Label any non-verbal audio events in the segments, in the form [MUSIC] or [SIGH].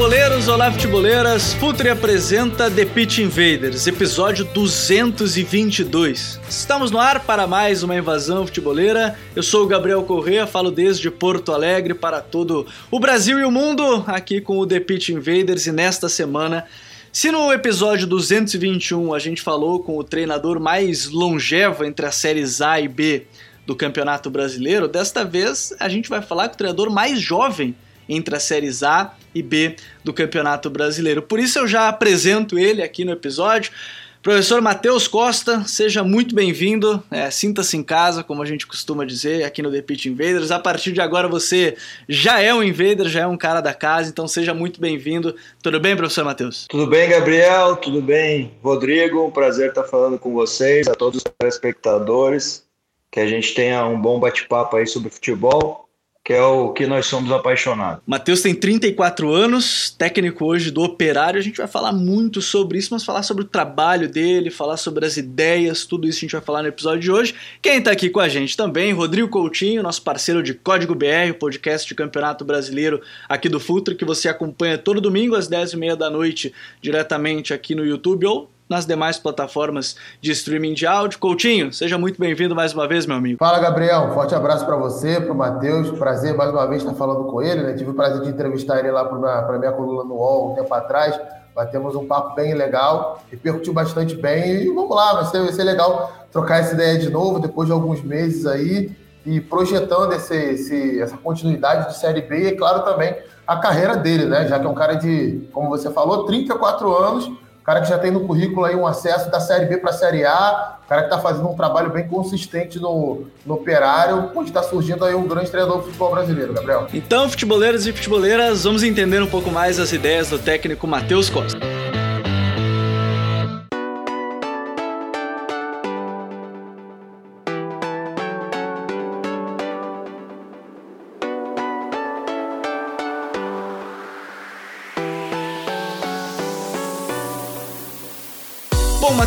Futeboleiros, olá futeboleiras, Futuri apresenta The Pitch Invaders, episódio 222. Estamos no ar para mais uma invasão futeboleira. Eu sou o Gabriel Corrêa, falo desde Porto Alegre para todo o Brasil e o mundo, aqui com o The Pitch Invaders e nesta semana se no episódio 221 a gente falou com o treinador mais longevo entre as séries A e B do Campeonato Brasileiro, desta vez a gente vai falar com o treinador mais jovem entre as séries A e B do Campeonato Brasileiro. Por isso eu já apresento ele aqui no episódio. Professor Matheus Costa, seja muito bem-vindo. É, Sinta-se em casa, como a gente costuma dizer aqui no The Pitch Invaders. A partir de agora você já é um invader, já é um cara da casa, então seja muito bem-vindo. Tudo bem, professor Matheus? Tudo bem, Gabriel? Tudo bem, Rodrigo? Um prazer estar falando com vocês, a todos os telespectadores. Que a gente tenha um bom bate-papo aí sobre futebol que é o que nós somos apaixonados. Matheus tem 34 anos, técnico hoje do Operário. A gente vai falar muito sobre isso, mas falar sobre o trabalho dele, falar sobre as ideias, tudo isso a gente vai falar no episódio de hoje. Quem está aqui com a gente também, Rodrigo Coutinho, nosso parceiro de Código BR, o podcast de Campeonato Brasileiro aqui do Futre, que você acompanha todo domingo às 10h30 da noite, diretamente aqui no YouTube ou nas demais plataformas de streaming de áudio. Coutinho, seja muito bem-vindo mais uma vez, meu amigo. Fala, Gabriel. Forte abraço para você, para o Matheus. Prazer mais uma vez estar falando com ele. Né? Tive o prazer de entrevistar ele lá para a minha coluna no UOL um tempo atrás. Batemos um papo bem legal, repercutiu bastante bem. E vamos lá, vai ser, vai ser legal trocar essa ideia de novo depois de alguns meses aí e projetando esse, esse, essa continuidade de Série B e, claro, também a carreira dele, né? Já que é um cara de, como você falou, 34 anos cara que já tem no currículo aí um acesso da Série B para a Série A, cara que está fazendo um trabalho bem consistente no, no operário, pode estar tá surgindo aí um grande treinador do futebol brasileiro, Gabriel. Então, futeboleiros e futeboleiras, vamos entender um pouco mais as ideias do técnico Matheus Costa.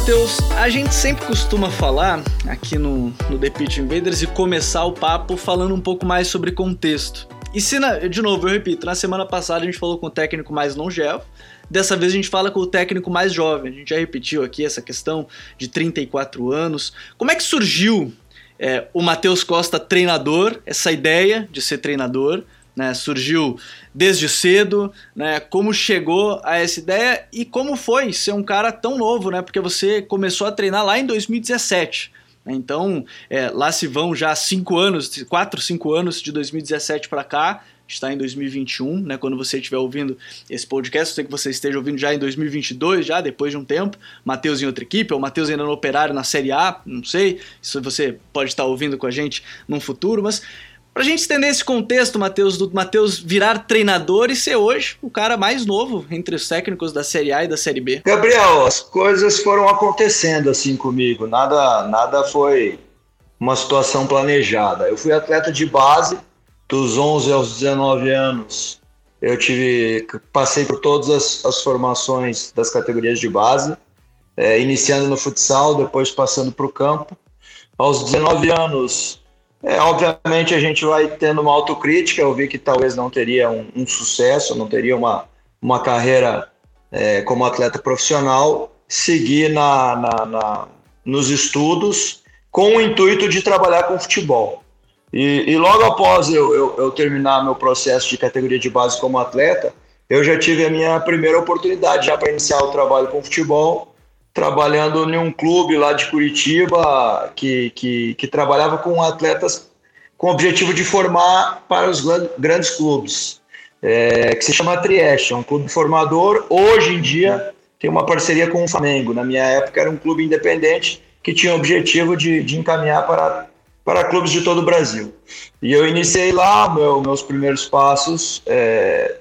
Matheus, a gente sempre costuma falar aqui no, no The Pitch Invaders e começar o papo falando um pouco mais sobre contexto. E se, na, de novo, eu repito, na semana passada a gente falou com o técnico mais longevo, dessa vez a gente fala com o técnico mais jovem. A gente já repetiu aqui essa questão de 34 anos. Como é que surgiu é, o Matheus Costa treinador, essa ideia de ser treinador? Né, surgiu desde cedo, né, como chegou a essa ideia e como foi ser um cara tão novo, né, porque você começou a treinar lá em 2017. Né, então, é, lá se vão já cinco anos, quatro, cinco anos de 2017 para cá, está em 2021, né? Quando você estiver ouvindo esse podcast, sei que você esteja ouvindo já em 2022, já depois de um tempo. Matheus em outra equipe, ou Matheus ainda no Operário na Série A, não sei. Isso você pode estar ouvindo com a gente num futuro, mas Pra gente estender esse contexto, Matheus, do Matheus virar treinador e ser hoje o cara mais novo entre os técnicos da Série A e da Série B. Gabriel, as coisas foram acontecendo assim comigo, nada, nada foi uma situação planejada. Eu fui atleta de base, dos 11 aos 19 anos, eu tive, passei por todas as, as formações das categorias de base, é, iniciando no futsal, depois passando para o campo. Aos 19 anos, é, obviamente a gente vai tendo uma autocrítica, eu vi que talvez não teria um, um sucesso, não teria uma, uma carreira é, como atleta profissional, seguir na, na, na, nos estudos com o intuito de trabalhar com futebol. E, e logo após eu, eu, eu, terminar meu processo de categoria de base como atleta, eu já tive a minha primeira oportunidade já para iniciar o trabalho com futebol trabalhando em um clube lá de Curitiba que, que, que trabalhava com atletas com o objetivo de formar para os grandes clubes, é, que se chama Trieste, é um clube formador. Hoje em dia tem uma parceria com o Flamengo. Na minha época era um clube independente que tinha o objetivo de, de encaminhar para, para clubes de todo o Brasil. E eu iniciei lá meu, meus primeiros passos, é,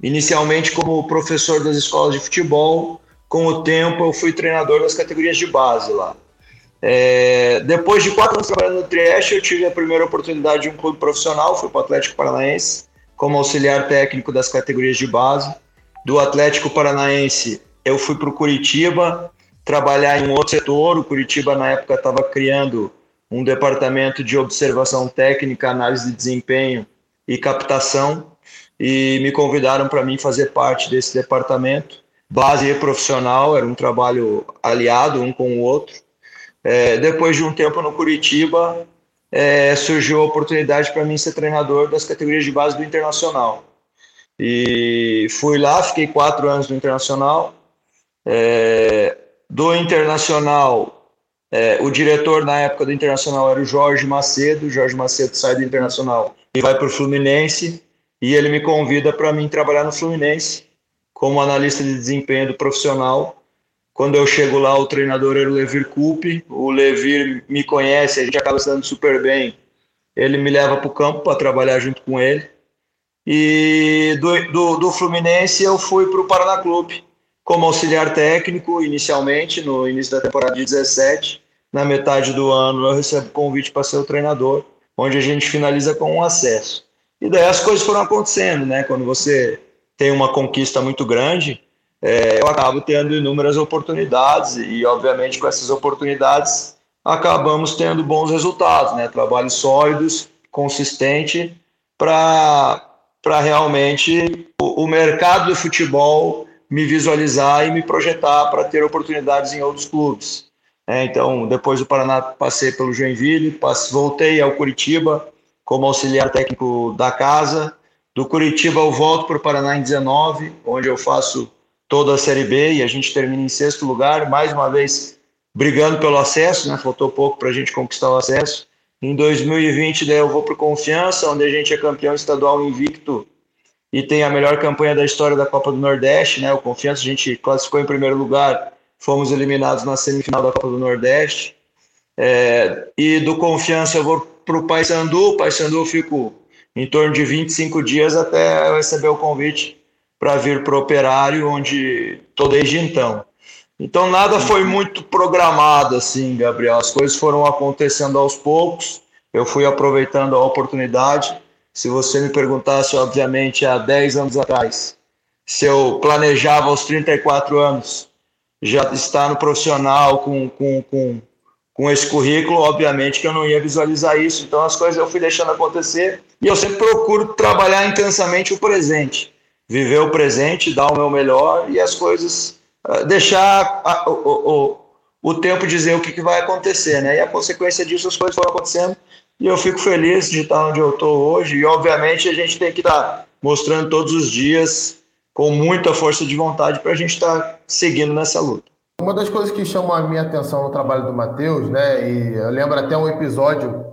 inicialmente como professor das escolas de futebol, com o tempo, eu fui treinador das categorias de base lá. É, depois de quatro anos trabalhando no Trieste, eu tive a primeira oportunidade de um clube profissional, fui para o Atlético Paranaense, como auxiliar técnico das categorias de base. Do Atlético Paranaense, eu fui para o Curitiba, trabalhar em outro setor. O Curitiba, na época, estava criando um departamento de observação técnica, análise de desempenho e captação, e me convidaram para mim fazer parte desse departamento. Base e profissional, era um trabalho aliado um com o outro. É, depois de um tempo no Curitiba, é, surgiu a oportunidade para mim ser treinador das categorias de base do Internacional. E fui lá, fiquei quatro anos no Internacional. É, do Internacional, é, o diretor na época do Internacional era o Jorge Macedo. Jorge Macedo sai do Internacional e vai para o Fluminense. E ele me convida para mim trabalhar no Fluminense como analista de desempenho do profissional. Quando eu chego lá, o treinador era o Levir Coupe. O Levir me conhece, a gente acaba se dando super bem. Ele me leva para o campo para trabalhar junto com ele. E do, do, do Fluminense eu fui para o Paraná Clube como auxiliar técnico, inicialmente, no início da temporada de 17. Na metade do ano eu recebo convite para ser o treinador, onde a gente finaliza com um acesso. E daí as coisas foram acontecendo, né? Quando você tem uma conquista muito grande, é, eu acabo tendo inúmeras oportunidades e, obviamente, com essas oportunidades acabamos tendo bons resultados, né? Trabalhos sólidos, consistente para para realmente o, o mercado do futebol me visualizar e me projetar para ter oportunidades em outros clubes. É, então, depois do Paraná, passei pelo Joinville, passe, voltei ao Curitiba como auxiliar técnico da casa. Do Curitiba, eu volto para o Paraná em 19, onde eu faço toda a Série B e a gente termina em sexto lugar, mais uma vez brigando pelo acesso, né? faltou pouco para a gente conquistar o acesso. Em 2020, daí eu vou para o Confiança, onde a gente é campeão estadual invicto e tem a melhor campanha da história da Copa do Nordeste, né? O Confiança a gente classificou em primeiro lugar, fomos eliminados na semifinal da Copa do Nordeste. É, e do Confiança eu vou para o Paysandu, Paysandu eu fico em torno de 25 dias até eu receber o convite para vir para o Operário, onde estou desde então. Então nada foi muito programado assim, Gabriel. As coisas foram acontecendo aos poucos. Eu fui aproveitando a oportunidade se você me perguntasse, obviamente, há 10 anos atrás, se eu planejava aos 34 anos já estar no profissional com, com, com, com esse currículo, obviamente que eu não ia visualizar isso. Então as coisas eu fui deixando acontecer e eu sempre procuro trabalhar intensamente o presente, viver o presente, dar o meu melhor e as coisas, ah, deixar a, o, o, o tempo dizer o que, que vai acontecer, né? E a consequência disso, as coisas foram acontecendo e eu fico feliz de estar onde eu estou hoje. E, obviamente, a gente tem que estar mostrando todos os dias com muita força de vontade para a gente estar seguindo nessa luta. Uma das coisas que chama a minha atenção no trabalho do Matheus, né? E eu lembro até um episódio,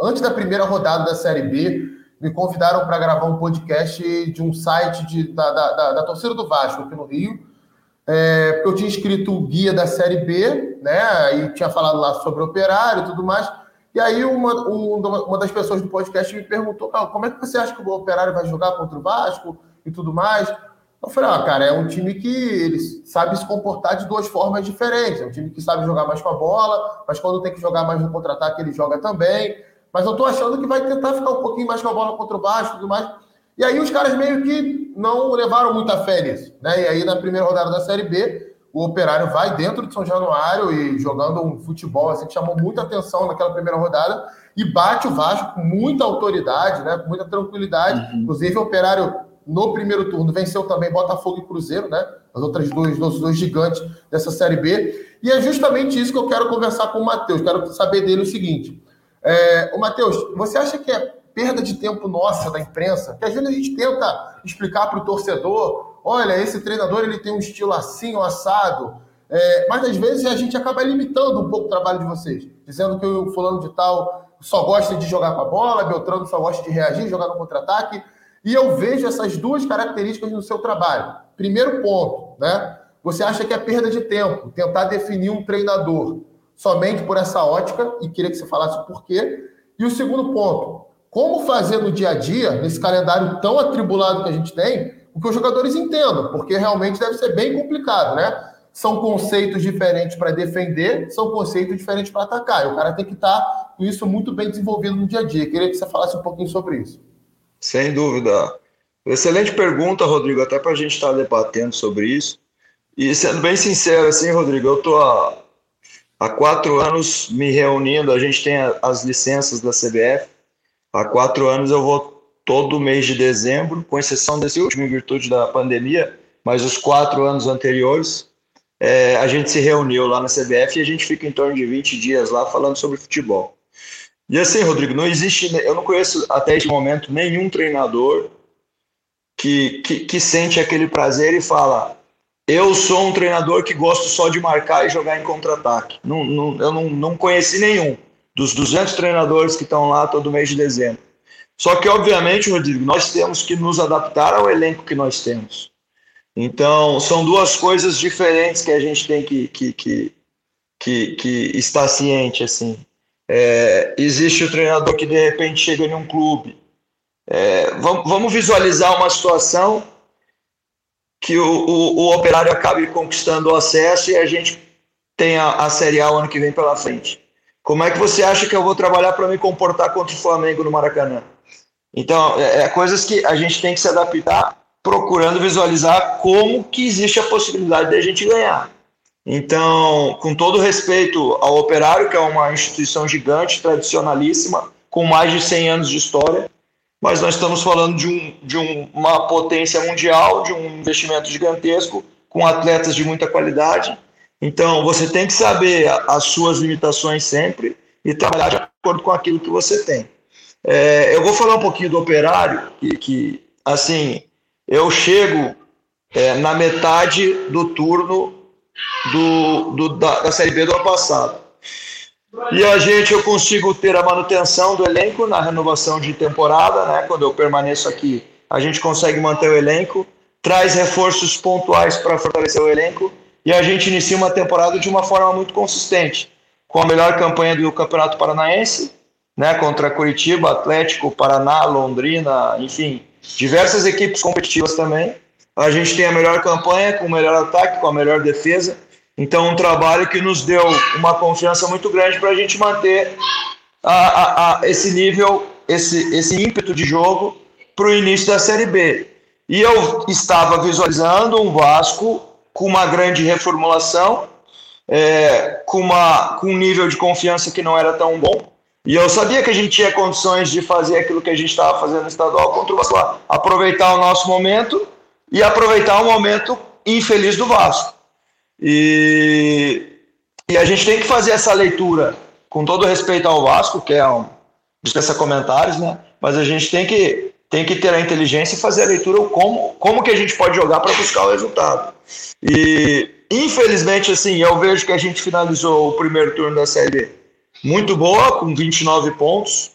antes da primeira rodada da Série B, me convidaram para gravar um podcast de um site de, da, da, da, torcida do Vasco aqui no Rio. É, porque eu tinha escrito o guia da Série B, né? E tinha falado lá sobre operário e tudo mais. E aí uma, uma das pessoas do podcast me perguntou, como é que você acha que o Operário vai jogar contra o Vasco e tudo mais? Eu falei, ah, cara, é um time que ele sabe se comportar de duas formas diferentes. É um time que sabe jogar mais com a bola, mas quando tem que jogar mais no contra-ataque, ele joga também. Mas eu tô achando que vai tentar ficar um pouquinho mais com a bola contra o Vasco e tudo mais. E aí os caras meio que não levaram muita fé nisso, né? E aí na primeira rodada da Série B, o Operário vai dentro de São Januário e jogando um futebol assim, que chamou muita atenção naquela primeira rodada e bate o Vasco com muita autoridade, né, com muita tranquilidade. Uhum. Inclusive, o Operário no primeiro turno venceu também Botafogo e Cruzeiro, né? As outras duas, os dois gigantes dessa Série B. E é justamente isso que eu quero conversar com o Matheus. Quero saber dele o seguinte. É, o Matheus, você acha que é perda de tempo nossa da imprensa? Que às vezes a gente tenta explicar para o torcedor olha, esse treinador ele tem um estilo assim, ou assado. É, mas às vezes a gente acaba limitando um pouco o trabalho de vocês, dizendo que o fulano de tal só gosta de jogar com a bola, Beltrano só gosta de reagir, jogar no contra-ataque. E eu vejo essas duas características no seu trabalho. Primeiro ponto, né? Você acha que é perda de tempo tentar definir um treinador somente por essa ótica, e queria que você falasse o porquê. E o segundo ponto, como fazer no dia a dia, nesse calendário tão atribulado que a gente tem, o que os jogadores entendam, porque realmente deve ser bem complicado, né? são conceitos diferentes para defender, são conceitos diferentes para atacar. E o cara tem que estar tá com isso muito bem desenvolvido no dia a dia. Queria que você falasse um pouquinho sobre isso. Sem dúvida. Excelente pergunta, Rodrigo, até para a gente estar tá debatendo sobre isso. E sendo bem sincero, assim, Rodrigo, eu estou há, há quatro anos me reunindo, a gente tem as licenças da CBF. Há quatro anos eu vou todo mês de dezembro, com exceção desse último, em virtude da pandemia, mas os quatro anos anteriores, é, a gente se reuniu lá na CBF e a gente fica em torno de 20 dias lá falando sobre futebol. E assim, Rodrigo, não existe, eu não conheço até este momento nenhum treinador que, que, que sente aquele prazer e fala: eu sou um treinador que gosto só de marcar e jogar em contra-ataque. Não, não, eu não, não conheci nenhum dos 200 treinadores que estão lá todo mês de dezembro. Só que, obviamente, Rodrigo, nós temos que nos adaptar ao elenco que nós temos. Então, são duas coisas diferentes que a gente tem que, que, que, que, que estar ciente. Assim. É, existe o treinador que, de repente, chega em um clube. É, vamos, vamos visualizar uma situação que o, o, o, operário acabe conquistando o acesso e a gente tenha a Série A o ano que vem pela frente. Como é que você acha que eu vou trabalhar para me comportar contra o Flamengo no Maracanã? Então, é, é, coisas que a gente tem que se adaptar, procurando visualizar como que existe a possibilidade de a gente ganhar. Então, com todo respeito ao Operário, que é uma instituição gigante, tradicionalíssima, com mais de 100 anos de história, mas nós estamos falando de, um, de um, uma potência mundial, de um investimento gigantesco, com atletas de muita qualidade. Então, você tem que saber as suas limitações sempre e trabalhar de acordo com aquilo que você tem. É, eu vou falar um pouquinho do operário, que, que assim, eu chego é, na metade do turno do, do da, da, Série B do ano passado. E a gente, eu consigo ter a manutenção do elenco na renovação de temporada, né? Quando eu permaneço aqui, a gente consegue manter o elenco, traz reforços pontuais para fortalecer o elenco e a gente inicia uma temporada de uma forma muito consistente, com a melhor campanha do Campeonato Paranaense, né, contra Curitiba, Atlético, Paraná, Londrina, enfim, diversas equipes competitivas também. A gente tem a melhor campanha, com o melhor ataque, com a melhor defesa. Então, um trabalho que nos deu uma confiança muito grande para a gente manter a, a, a, esse nível, esse, esse ímpeto de jogo para o início da Série B. E eu estava visualizando um Vasco com uma grande reformulação, é, com, uma, com um nível de confiança que não era tão bom, e eu sabia que a gente tinha condições de fazer aquilo que a gente estava fazendo no estadual contra o Vasco. Aproveitar o nosso momento e aproveitar o momento infeliz do Vasco. E, e a gente tem que fazer essa leitura com todo respeito ao Vasco, que é um dispensa comentários, né? Mas a gente tem que, tem que ter a inteligência e fazer a leitura como, como que a gente pode jogar para buscar o resultado. E infelizmente, assim, eu vejo que a gente finalizou o primeiro turno da Série muito boa, com 29 pontos.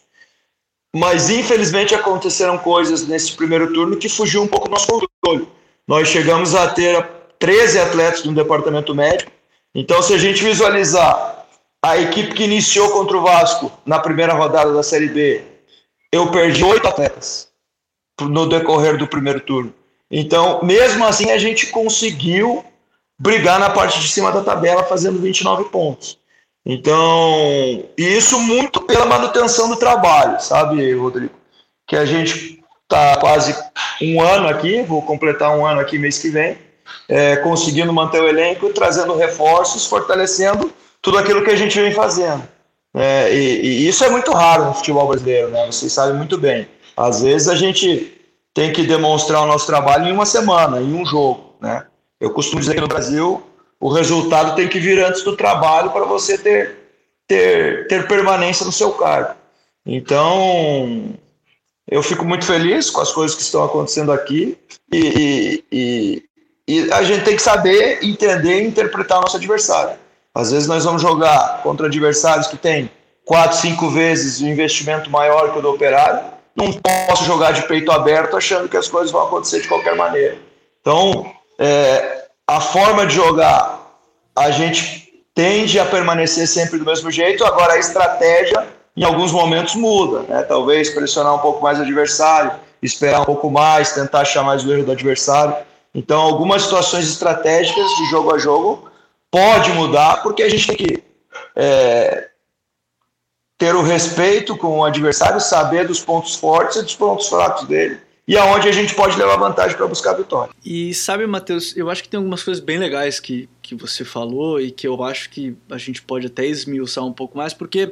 Mas infelizmente aconteceram coisas nesse primeiro turno que fugiu um pouco do nosso controle. Nós chegamos a ter 13 atletas no departamento médico. Então, se a gente visualizar a equipe que iniciou contra o Vasco na primeira rodada da Série B, eu perdi oito atletas no decorrer do primeiro turno. Então, mesmo assim, a gente conseguiu brigar na parte de cima da tabela, fazendo 29 pontos. Então, isso muito pela manutenção do trabalho, sabe, Rodrigo? Que a gente está quase um ano aqui, vou completar um ano aqui mês que vem, é, conseguindo manter o elenco, trazendo reforços, fortalecendo tudo aquilo que a gente vem fazendo. É, e, e, isso é muito raro no futebol brasileiro, né? Vocês sabem muito bem. Às vezes a gente tem que demonstrar o nosso trabalho em uma semana, em um jogo, né? Eu costumo dizer que no Brasil o resultado tem que vir antes do trabalho para você ter, ter, ter permanência no seu cargo. Então, eu fico muito feliz com as coisas que estão acontecendo aqui e, e, e a gente tem que saber entender e interpretar o nosso adversário. Às vezes nós vamos jogar contra adversários que têm quatro, cinco vezes o investimento maior que o do operário. Não posso jogar de peito aberto achando que as coisas vão acontecer de qualquer maneira. Então, é, a forma de jogar, a gente tende a permanecer sempre do mesmo jeito, agora a estratégia em alguns momentos muda, né? Talvez pressionar um pouco mais o adversário, esperar um pouco mais, tentar achar mais o erro do adversário. Então, algumas situações estratégicas de jogo a jogo pode mudar, porque a gente tem que é, ter o respeito com o adversário, saber dos pontos fortes e dos pontos fracos dele e aonde a gente pode levar vantagem para buscar a vitória. E sabe, Matheus, eu acho que tem algumas coisas bem legais que, que você falou e que eu acho que a gente pode até esmiuçar um pouco mais, porque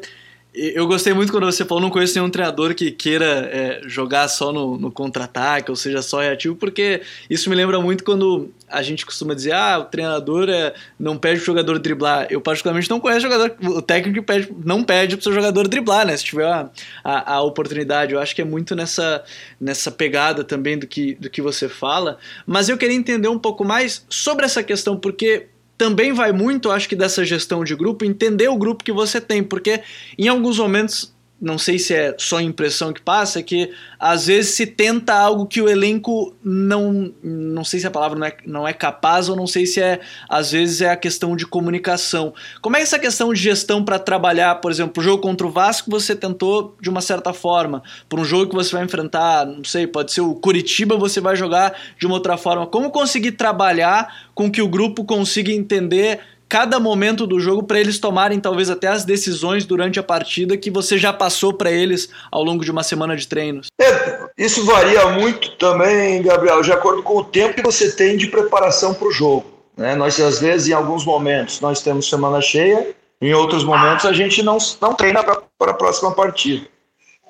eu gostei muito quando você falou, não conheço nenhum treinador que queira é, jogar só no, no contra-ataque, ou seja, só reativo, porque isso me lembra muito quando a gente costuma dizer, ah, o treinador é, não pede o jogador driblar. Eu particularmente não conheço jogador, o técnico pede, não pede pro seu jogador driblar, né? Se tiver a, a, a, oportunidade. Eu acho que é muito nessa, nessa pegada também do que, do que você fala. Mas eu queria entender um pouco mais sobre essa questão, porque também vai muito, acho que, dessa gestão de grupo, entender o grupo que você tem, porque em alguns momentos não sei se é só impressão que passa, é que às vezes se tenta algo que o elenco não. Não sei se a palavra não é, não é capaz, ou não sei se é. Às vezes é a questão de comunicação. Como é essa questão de gestão para trabalhar, por exemplo, o jogo contra o Vasco você tentou de uma certa forma. Para um jogo que você vai enfrentar, não sei, pode ser o Curitiba, você vai jogar de uma outra forma. Como conseguir trabalhar com que o grupo consiga entender cada momento do jogo para eles tomarem talvez até as decisões durante a partida que você já passou para eles ao longo de uma semana de treinos? É, isso varia muito também, Gabriel, de acordo com o tempo que você tem de preparação para o jogo. Né? Nós, às vezes, em alguns momentos, nós temos semana cheia, em outros momentos a gente não, não treina para a próxima partida.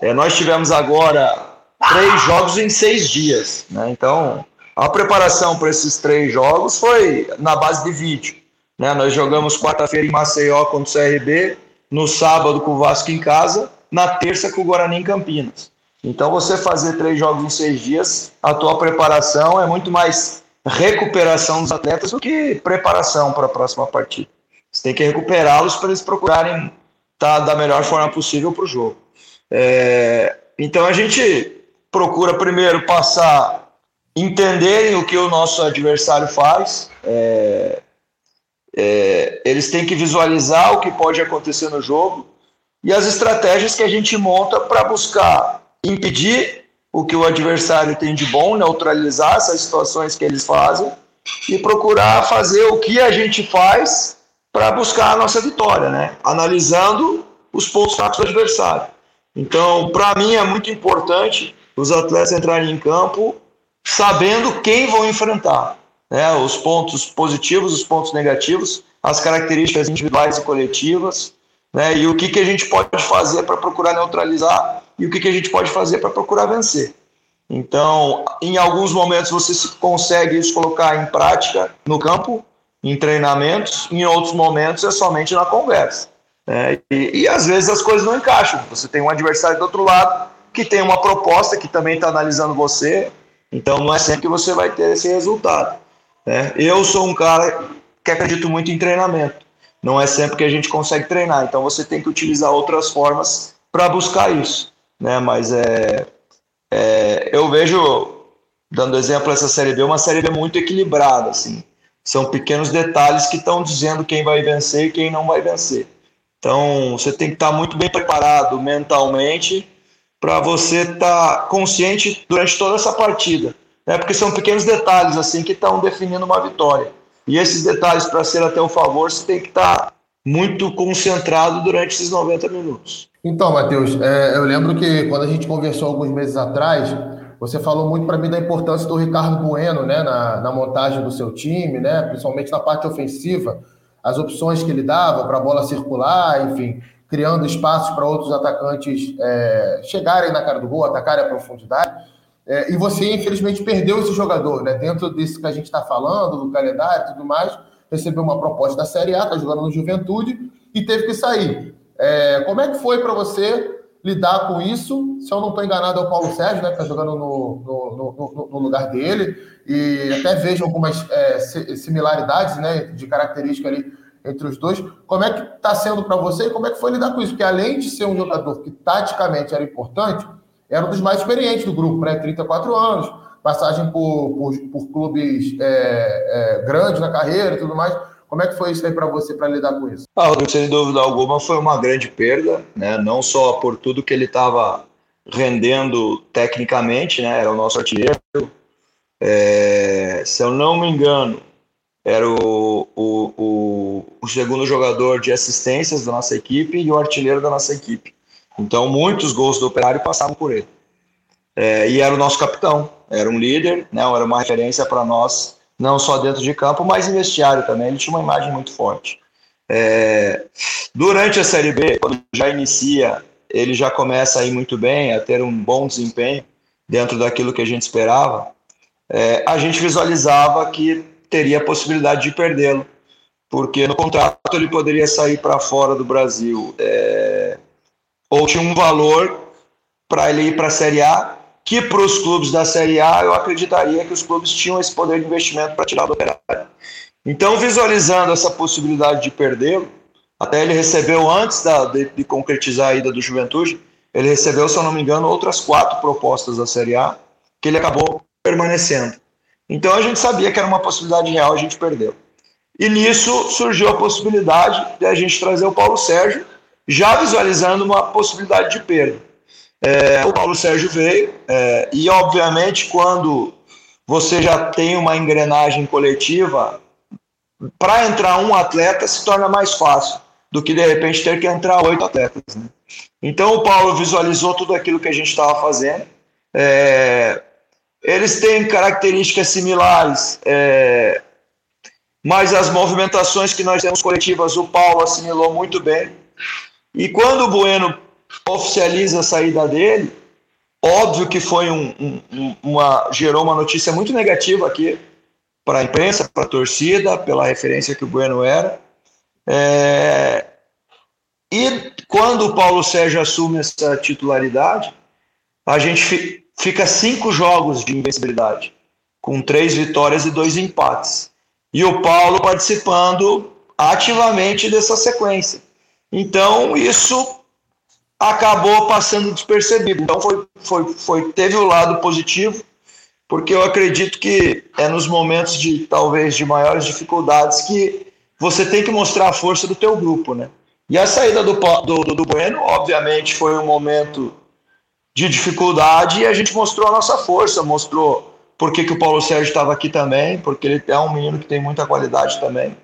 É, nós tivemos agora três jogos em seis dias. Né? Então, a preparação para esses três jogos foi na base de vídeo. Né? Nós jogamos quarta-feira em Maceió contra o CRB, no sábado com o Vasco em casa, na terça com o Guarani em Campinas. Então você fazer três jogos em seis dias, a tua preparação é muito mais recuperação dos atletas do que preparação para a próxima partida. Você tem que recuperá-los para eles procurarem estar tá da melhor forma possível para o jogo. É, então a gente procura primeiro passar, entenderem o que o nosso adversário faz, é, é, eles têm que visualizar o que pode acontecer no jogo e as estratégias que a gente monta para buscar impedir o que o adversário tem de bom, neutralizar essas situações que eles fazem e procurar fazer o que a gente faz para buscar a nossa vitória, né? Analisando os pontos fracos do adversário. Então, para mim é muito importante os atletas entrarem em campo sabendo quem vão enfrentar né, os pontos positivos, os pontos negativos, as características individuais e coletivas, né, e o que, que a gente pode fazer para procurar neutralizar e o que, que a gente pode fazer para procurar vencer. Então, em alguns momentos você consegue isso colocar em prática no campo, em treinamentos, em outros momentos é somente na conversa. Né? E, e às vezes as coisas não encaixam. Você tem um adversário do outro lado que tem uma proposta que também está analisando você, então não é sempre que você vai ter esse resultado. Né? Eu sou um cara que acredito muito em treinamento. Não é sempre que a gente consegue treinar, então você tem que utilizar outras formas para buscar isso. Né? Mas é, é, eu vejo, dando exemplo essa série B, uma série B muito equilibrada. Assim. São pequenos detalhes que estão dizendo quem vai vencer e quem não vai vencer. Então você tem que estar tá muito bem preparado mentalmente para você estar tá consciente durante toda essa partida né? porque são pequenos detalhes assim que estão definindo uma vitória. E esses detalhes, para ser até o favor, você tem que estar tá muito concentrado durante esses 90 minutos. Então, Matheus, é, eu lembro que quando a gente conversou alguns meses atrás, você falou muito para mim da importância do Ricardo Bueno né, na, na, montagem do seu time, né, principalmente na parte ofensiva, as opções que ele dava para a bola circular, enfim, criando espaços para outros atacantes é, chegarem na cara do gol, atacarem a profundidade. É, e você, infelizmente, perdeu esse jogador, né? Dentro disso que a gente está falando, do calendário e tudo mais, recebeu uma proposta da Série A, está jogando no Juventude e teve que sair. É, como é que foi para você lidar com isso? Se eu não estou enganado, é o Paulo Sérgio, né? Que está jogando no, no, no, no, lugar dele. E até vejo algumas é, similaridades né, de característica ali entre os dois. Como é que está sendo para você e como é que foi lidar com isso? Porque além de ser um jogador que taticamente era importante, era um dos mais experientes do grupo, né? 34 anos, passagem por, por, por clubes é, é, grandes na carreira e tudo mais. Como é que foi isso aí para você, para lidar com isso? Ah, sem dúvida alguma, foi uma grande perda, né? não só por tudo que ele estava rendendo tecnicamente, né? era o nosso artilheiro, É, se eu não me engano, era o, o, o, o, segundo jogador de assistências da nossa equipe e o artilheiro da nossa equipe. Então, muitos gols do Operário passavam por ele. É, e era o nosso capitão, era um líder, né, era uma referência para nós, não só dentro de campo, mas em vestiário também. Ele tinha uma imagem muito forte. É, durante a Série B, quando já inicia, ele já começa a ir muito bem, a ter um bom desempenho dentro daquilo que a gente esperava. É, a gente visualizava que teria a possibilidade de perdê-lo, porque no contrato ele poderia sair para fora do Brasil, é, ou tinha um valor para ele ir para a Série A, que para os clubes da Série A eu acreditaria que os clubes tinham esse poder de investimento para tirar do operário. Então, visualizando essa possibilidade de perdê-lo, até ele recebeu, antes da, de, de, concretizar a ida do Juventude, ele recebeu, se eu não me engano, outras quatro propostas da Série A, que ele acabou permanecendo. Então a gente sabia que era uma possibilidade real, a gente perdeu. E nisso surgiu a possibilidade de a gente trazer o Paulo Sérgio, já visualizando uma possibilidade de perda. É, o Paulo Sérgio veio, é, e obviamente quando você já tem uma engrenagem coletiva, para entrar um atleta se torna mais fácil do que de repente ter que entrar oito atletas. Né? Então o Paulo visualizou tudo aquilo que a gente estava fazendo. É, eles têm características similares, é, mas as movimentações que nós temos coletivas, o Paulo assimilou muito bem. E quando o Bueno oficializa a saída dele, óbvio que foi um, um, uma gerou uma notícia muito negativa aqui para a imprensa, para a torcida, pela referência que o Bueno era. É, e quando o Paulo Sérgio assume essa titularidade, a gente fica cinco jogos de invencibilidade, com três vitórias e dois empates. E o Paulo participando ativamente dessa sequência. Então, isso acabou passando despercebido. Então, foi, foi, foi, teve o lado positivo, porque eu acredito que é nos momentos de talvez de maiores dificuldades que você tem que mostrar a força do teu grupo, né? E a saída do, do, do Bueno, obviamente, foi um momento de dificuldade e a gente mostrou a nossa força, mostrou por que, que o Paulo Sérgio estava aqui também, porque ele é um menino que tem muita qualidade também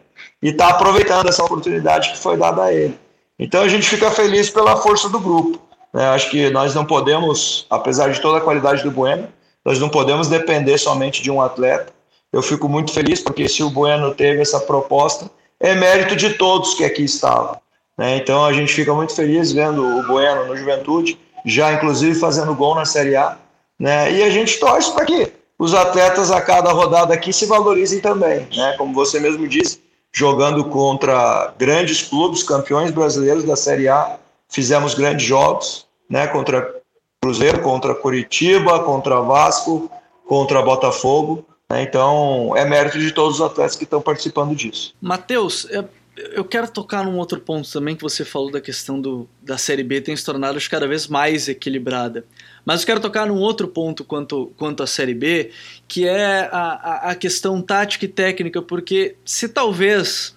e está aproveitando essa oportunidade que foi dada a ele. Então a gente fica feliz pela força do grupo. Né? Acho que nós não podemos, apesar de toda a qualidade do Bueno, nós não podemos depender somente de um atleta. Eu fico muito feliz porque se o Bueno teve essa proposta, é mérito de todos que aqui estavam. Né? Então a gente fica muito feliz vendo o Bueno no Juventude já inclusive fazendo gol na Série A. Né? E a gente torce para que os atletas a cada rodada aqui se valorizem também. Né? Como você mesmo disse, jogando contra grandes clubes, campeões brasileiros da Série A, fizemos grandes jogos né? contra Cruzeiro, contra Curitiba, contra Vasco, contra Botafogo. Né? Então, é mérito de todos os atletas que estão participando disso. Matheus, é eu quero tocar num outro ponto também que você falou da questão do, da Série B tem se tornado cada vez mais equilibrada. Mas eu quero tocar num outro ponto quanto, quanto à Série B, que é a, a, questão tática e técnica, porque se talvez,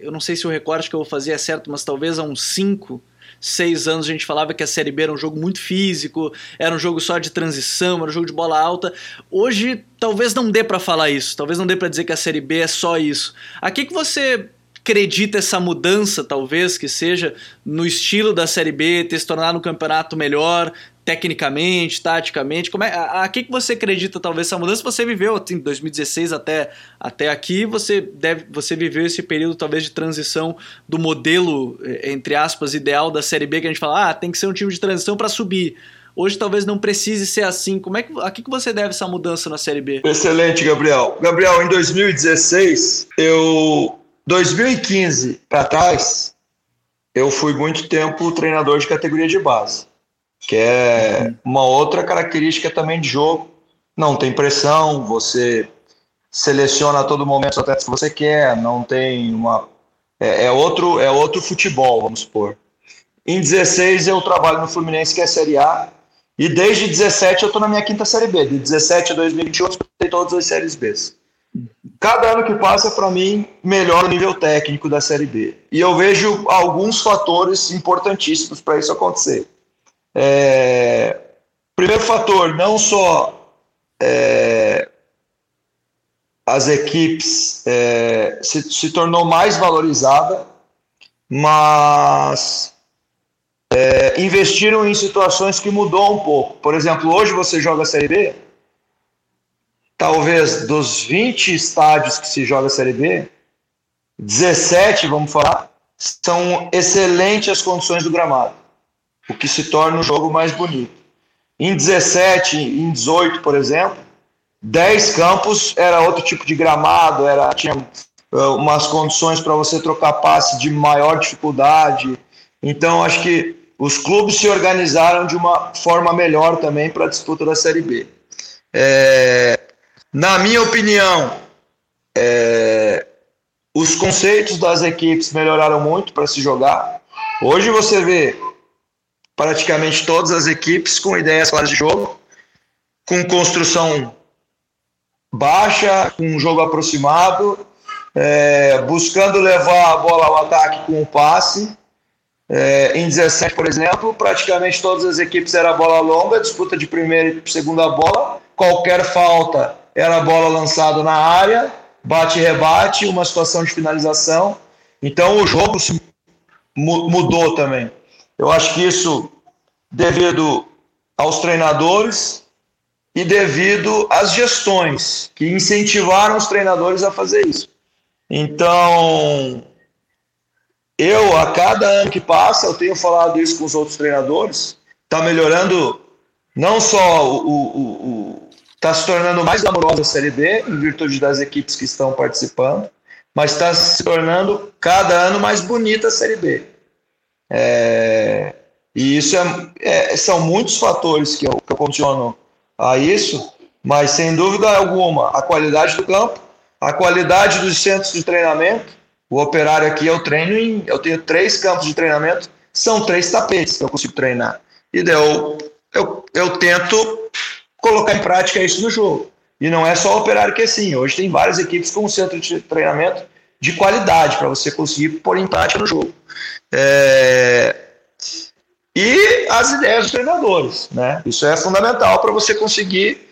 eu não sei se o recorte que eu vou fazer é certo, mas talvez há uns 5, seis anos a gente falava que a Série B era um jogo muito físico, era um jogo só de transição, era um jogo de bola alta. Hoje talvez não dê para falar isso, talvez não dê para dizer que a Série B é só isso. A que, que você acredita essa mudança, talvez, que seja no estilo da Série B, ter se tornado um campeonato melhor, tecnicamente, taticamente? Como é, a, a, que, que você acredita, talvez, essa mudança? Você viveu, assim, 2016 até, até aqui, você, deve, você viveu esse período, talvez, de transição do modelo, eh, entre aspas, ideal da Série B, que a gente fala, ah, tem que ser um time de transição para subir. Hoje talvez não precise ser assim. Como é que, a que você deve essa mudança na Série B? Excelente, Gabriel. Gabriel, em 2016, eu 2015 para trás, eu fui muito tempo treinador de categoria de base, que é uma outra característica também de jogo. Não tem pressão, você seleciona a todo momento os atletas que você quer, não tem uma. É, é, outro, é outro futebol, vamos supor. Em 16 eu trabalho no Fluminense, que é Série A, e desde 17 eu estou na minha quinta Série B. De 17 a 2021 eu todas as Séries B. Cada ano que passa, para mim, melhora o nível técnico da Série B. E eu vejo alguns fatores importantíssimos para isso acontecer. É... Primeiro fator, não só é... as equipes é, se, se tornou mais valorizada, mas é, investiram em situações que mudou um pouco. Por exemplo, hoje você joga a Série B, talvez dos 20 estádios que se joga a Série B, 17, vamos falar, são excelentes as condições do gramado, o que se torna o jogo mais bonito. Em 17, em 18, por exemplo, 10 campos era outro tipo de gramado, era tinha uh, umas condições para você trocar passe de maior dificuldade. Então, acho que os clubes se organizaram de uma forma melhor também para a disputa da Série B. É, na minha opinião, é, os conceitos das equipes melhoraram muito para se jogar. Hoje você vê praticamente todas as equipes com ideias claras de jogo, com construção baixa, com um jogo aproximado, é, buscando levar a bola ao ataque com o passe. É, em 17, por exemplo, praticamente todas as equipes era bola longa, disputa de primeira e segunda bola, qualquer falta era bola lançada na área, bate-rebate, uma situação de finalização. Então o jogo se mudou também. Eu acho que isso devido aos treinadores e devido às gestões que incentivaram os treinadores a fazer isso. Então, eu, a cada ano que passa, eu tenho falado isso com os outros treinadores, está melhorando não só o, o, o está se tornando mais glamourosa a Série B, em virtude das equipes que estão participando, mas está se tornando cada ano mais bonita a Série B. É, e isso é, é, são muitos fatores que eu, que eu condiciono a isso, mas sem dúvida alguma, a qualidade do campo, a qualidade dos centros de treinamento. O operário aqui eu treino em. Eu tenho três campos de treinamento, são três tapetes que eu consigo treinar. E daí eu, eu, eu tento colocar em prática isso no jogo. E não é só o operário que é assim. Hoje tem várias equipes com um centro de treinamento de qualidade para você conseguir pôr em prática no jogo. É... E as ideias dos treinadores, né? Isso é fundamental para você conseguir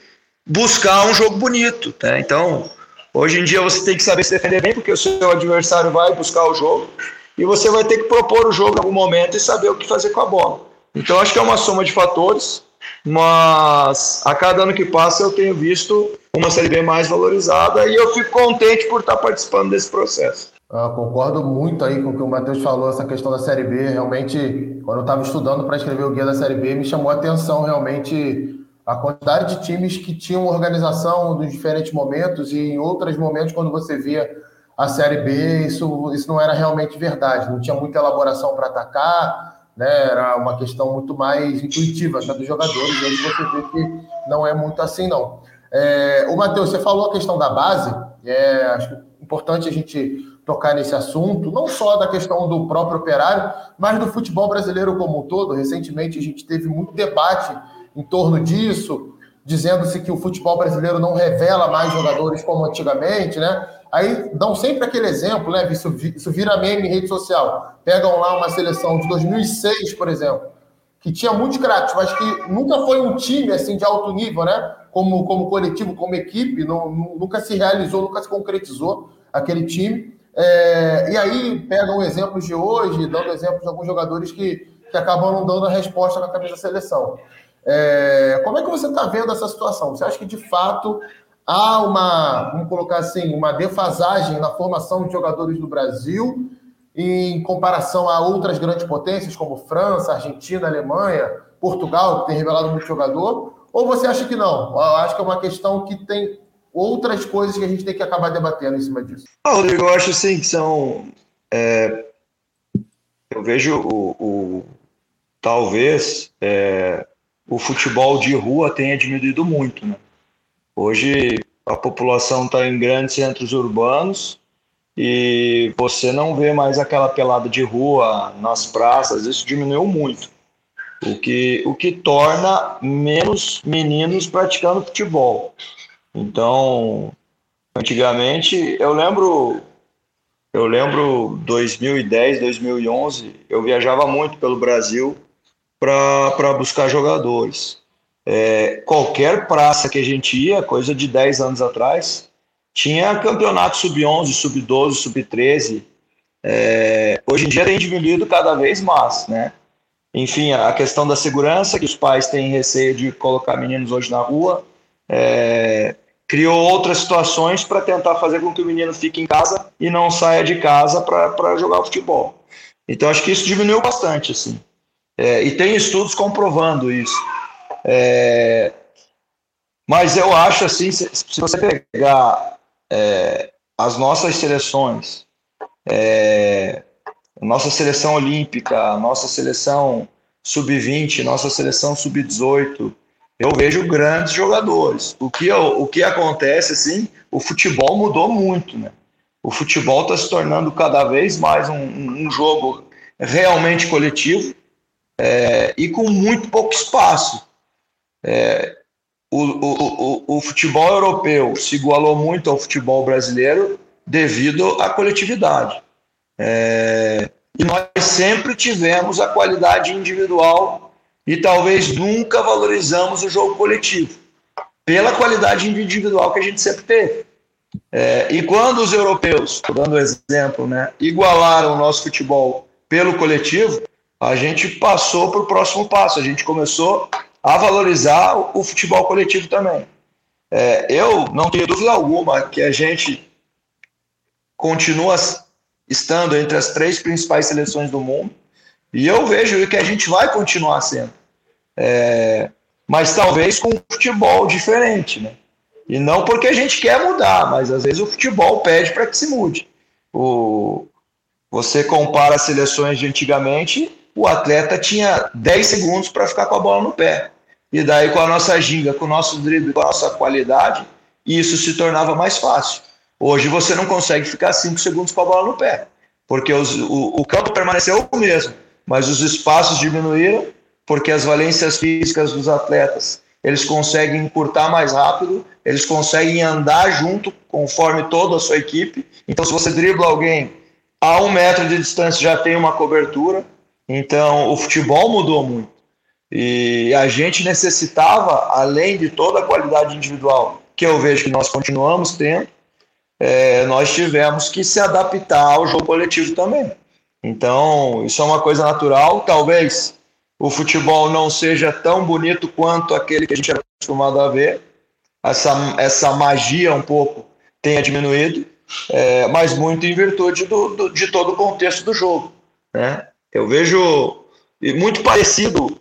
buscar um jogo bonito, né? Então, hoje em dia você tem que saber se defender bem, porque o seu adversário vai buscar o jogo e você vai ter que propor o jogo em algum momento e saber o que fazer com a bola. Então, acho que é uma soma de fatores mas a cada ano que passa eu tenho visto uma Série B mais valorizada e eu fico contente por estar participando desse processo. Eu concordo muito aí com o que o Matheus falou, essa questão da Série B. Realmente, quando eu estava estudando para escrever o guia da Série B, me chamou a atenção realmente a quantidade de times que tinham organização nos diferentes momentos e em outros momentos, quando você via a Série B, isso, isso não era realmente verdade. Não tinha muita elaboração para atacar, né? Era uma questão muito mais intuitiva né, dos jogadores. Hoje você vê que não é muito assim, não. É, o Matheus, você falou a questão da base. É, acho importante a gente tocar nesse assunto, não só da questão do próprio operário, mas do futebol brasileiro como um todo. Recentemente a gente teve muito debate em torno disso, dizendo-se que o futebol brasileiro não revela mais jogadores como antigamente, né? Aí dão sempre aquele exemplo, né? Isso, isso vira meme em rede social. Pegam lá uma seleção de 2006, por exemplo, que tinha muitos craques, mas que nunca foi um time assim de alto nível, né? Como, como coletivo, como equipe, não, nunca se realizou, nunca se concretizou aquele time. É, e aí pegam exemplos de hoje, dando exemplos de alguns jogadores que, que acabam não dando a resposta na camisa da seleção. É, como é que você está vendo essa situação? Você acha que de fato há uma, vamos colocar assim, uma defasagem na formação de jogadores do Brasil em comparação a outras grandes potências como França, Argentina, Alemanha, Portugal, que tem revelado muito jogador? Ou você acha que não? Eu acho que é uma questão que tem outras coisas que a gente tem que acabar debatendo em cima disso. Ah, Rodrigo, eu acho assim que são. É, eu vejo o, o talvez é, o futebol de rua tenha diminuído muito, né? Hoje a população está em grandes centros urbanos e você não vê mais aquela pelada de rua nas praças, isso diminuiu muito. O que, o que torna menos meninos praticando futebol. Então, antigamente, eu lembro eu lembro 2010, 2011, eu viajava muito pelo Brasil para buscar jogadores. É, qualquer praça que a gente ia, coisa de 10 anos atrás, tinha campeonato sub-11, sub-12, sub-13. É, hoje em dia tem diminuído cada vez mais, né? Enfim, a questão da segurança, que os pais têm receio de colocar meninos hoje na rua, é, criou outras situações para tentar fazer com que o menino fique em casa e não saia de casa para jogar futebol. Então, acho que isso diminuiu bastante, assim. É, e tem estudos comprovando isso. É, mas eu acho, assim, se, se você pegar é, as nossas seleções, é, nossa seleção olímpica, nossa seleção sub-20, nossa seleção sub-18, eu vejo grandes jogadores. O que, o que acontece, assim, o futebol mudou muito, né? O futebol está se tornando cada vez mais um, um jogo realmente coletivo é, e com muito pouco espaço. É, o, o, o, o futebol europeu se igualou muito ao futebol brasileiro devido à coletividade. É, e nós sempre tivemos a qualidade individual e talvez nunca valorizamos o jogo coletivo, pela qualidade individual que a gente sempre teve. É, e quando os europeus, dando exemplo, né, igualaram o nosso futebol pelo coletivo, a gente passou para o próximo passo, a gente começou a valorizar o futebol coletivo também. É, eu não tenho dúvida alguma que a gente continua estando entre as três principais seleções do mundo, e eu vejo que a gente vai continuar sendo. É, mas talvez com um futebol diferente, né? E não porque a gente quer mudar, mas às vezes o futebol pede para que se mude. O, você compara as seleções de antigamente, o atleta tinha 10 segundos para ficar com a bola no pé. E daí, com a nossa ginga, com o nosso drible, com a nossa qualidade, isso se tornava mais fácil. Hoje você não consegue ficar 5 segundos com a bola no pé, porque os, o, o campo permaneceu o mesmo, mas os espaços diminuíram, porque as valências físicas dos atletas eles conseguem encurtar mais rápido, eles conseguem andar junto conforme toda a sua equipe. Então, se você dribla alguém a um metro de distância, já tem uma cobertura. Então, o futebol mudou muito. E a gente necessitava, além de toda a qualidade individual, que eu vejo que nós continuamos tendo, é, nós tivemos que se adaptar ao jogo coletivo também. Então, isso é uma coisa natural. Talvez o futebol não seja tão bonito quanto aquele que a gente era acostumado a ver. Essa, essa magia um pouco tenha diminuído, é, mas muito em virtude do, do, de todo o contexto do jogo. Né? Eu vejo muito parecido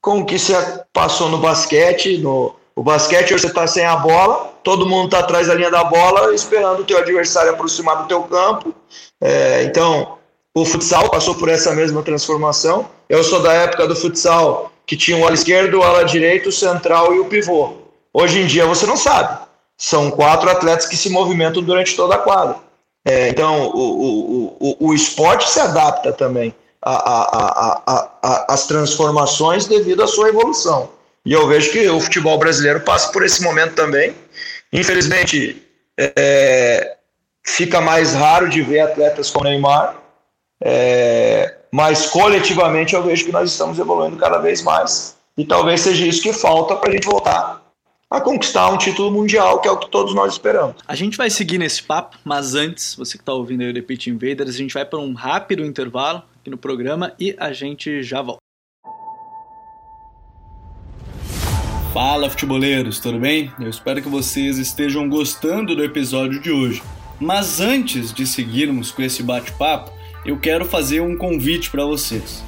com o que se passou no basquete. No, o basquete você está sem a bola, todo mundo está atrás da linha da bola, esperando o teu adversário aproximar do teu campo. É, então, o futsal passou por essa mesma transformação. Eu sou da época do futsal que tinha o ala esquerdo, o ala direito, o central e o pivô. Hoje em dia você não sabe. São quatro atletas que se movimentam durante toda a quadra. É, então, o, o, o, o esporte se adapta também às transformações devido à sua evolução. E eu vejo que o futebol brasileiro passa por esse momento também. Infelizmente, é, fica mais raro de ver atletas como Neymar, é, mas coletivamente eu vejo que nós estamos evoluindo cada vez mais. E talvez seja isso que falta para a gente voltar a conquistar um título mundial, que é o que todos nós esperamos. A gente vai seguir nesse papo, mas antes, você que está ouvindo aí o The Invaders, a gente vai para um rápido intervalo aqui no programa e a gente já volta. Fala, futeboleiros, tudo bem? Eu espero que vocês estejam gostando do episódio de hoje. Mas antes de seguirmos com esse bate-papo, eu quero fazer um convite para vocês.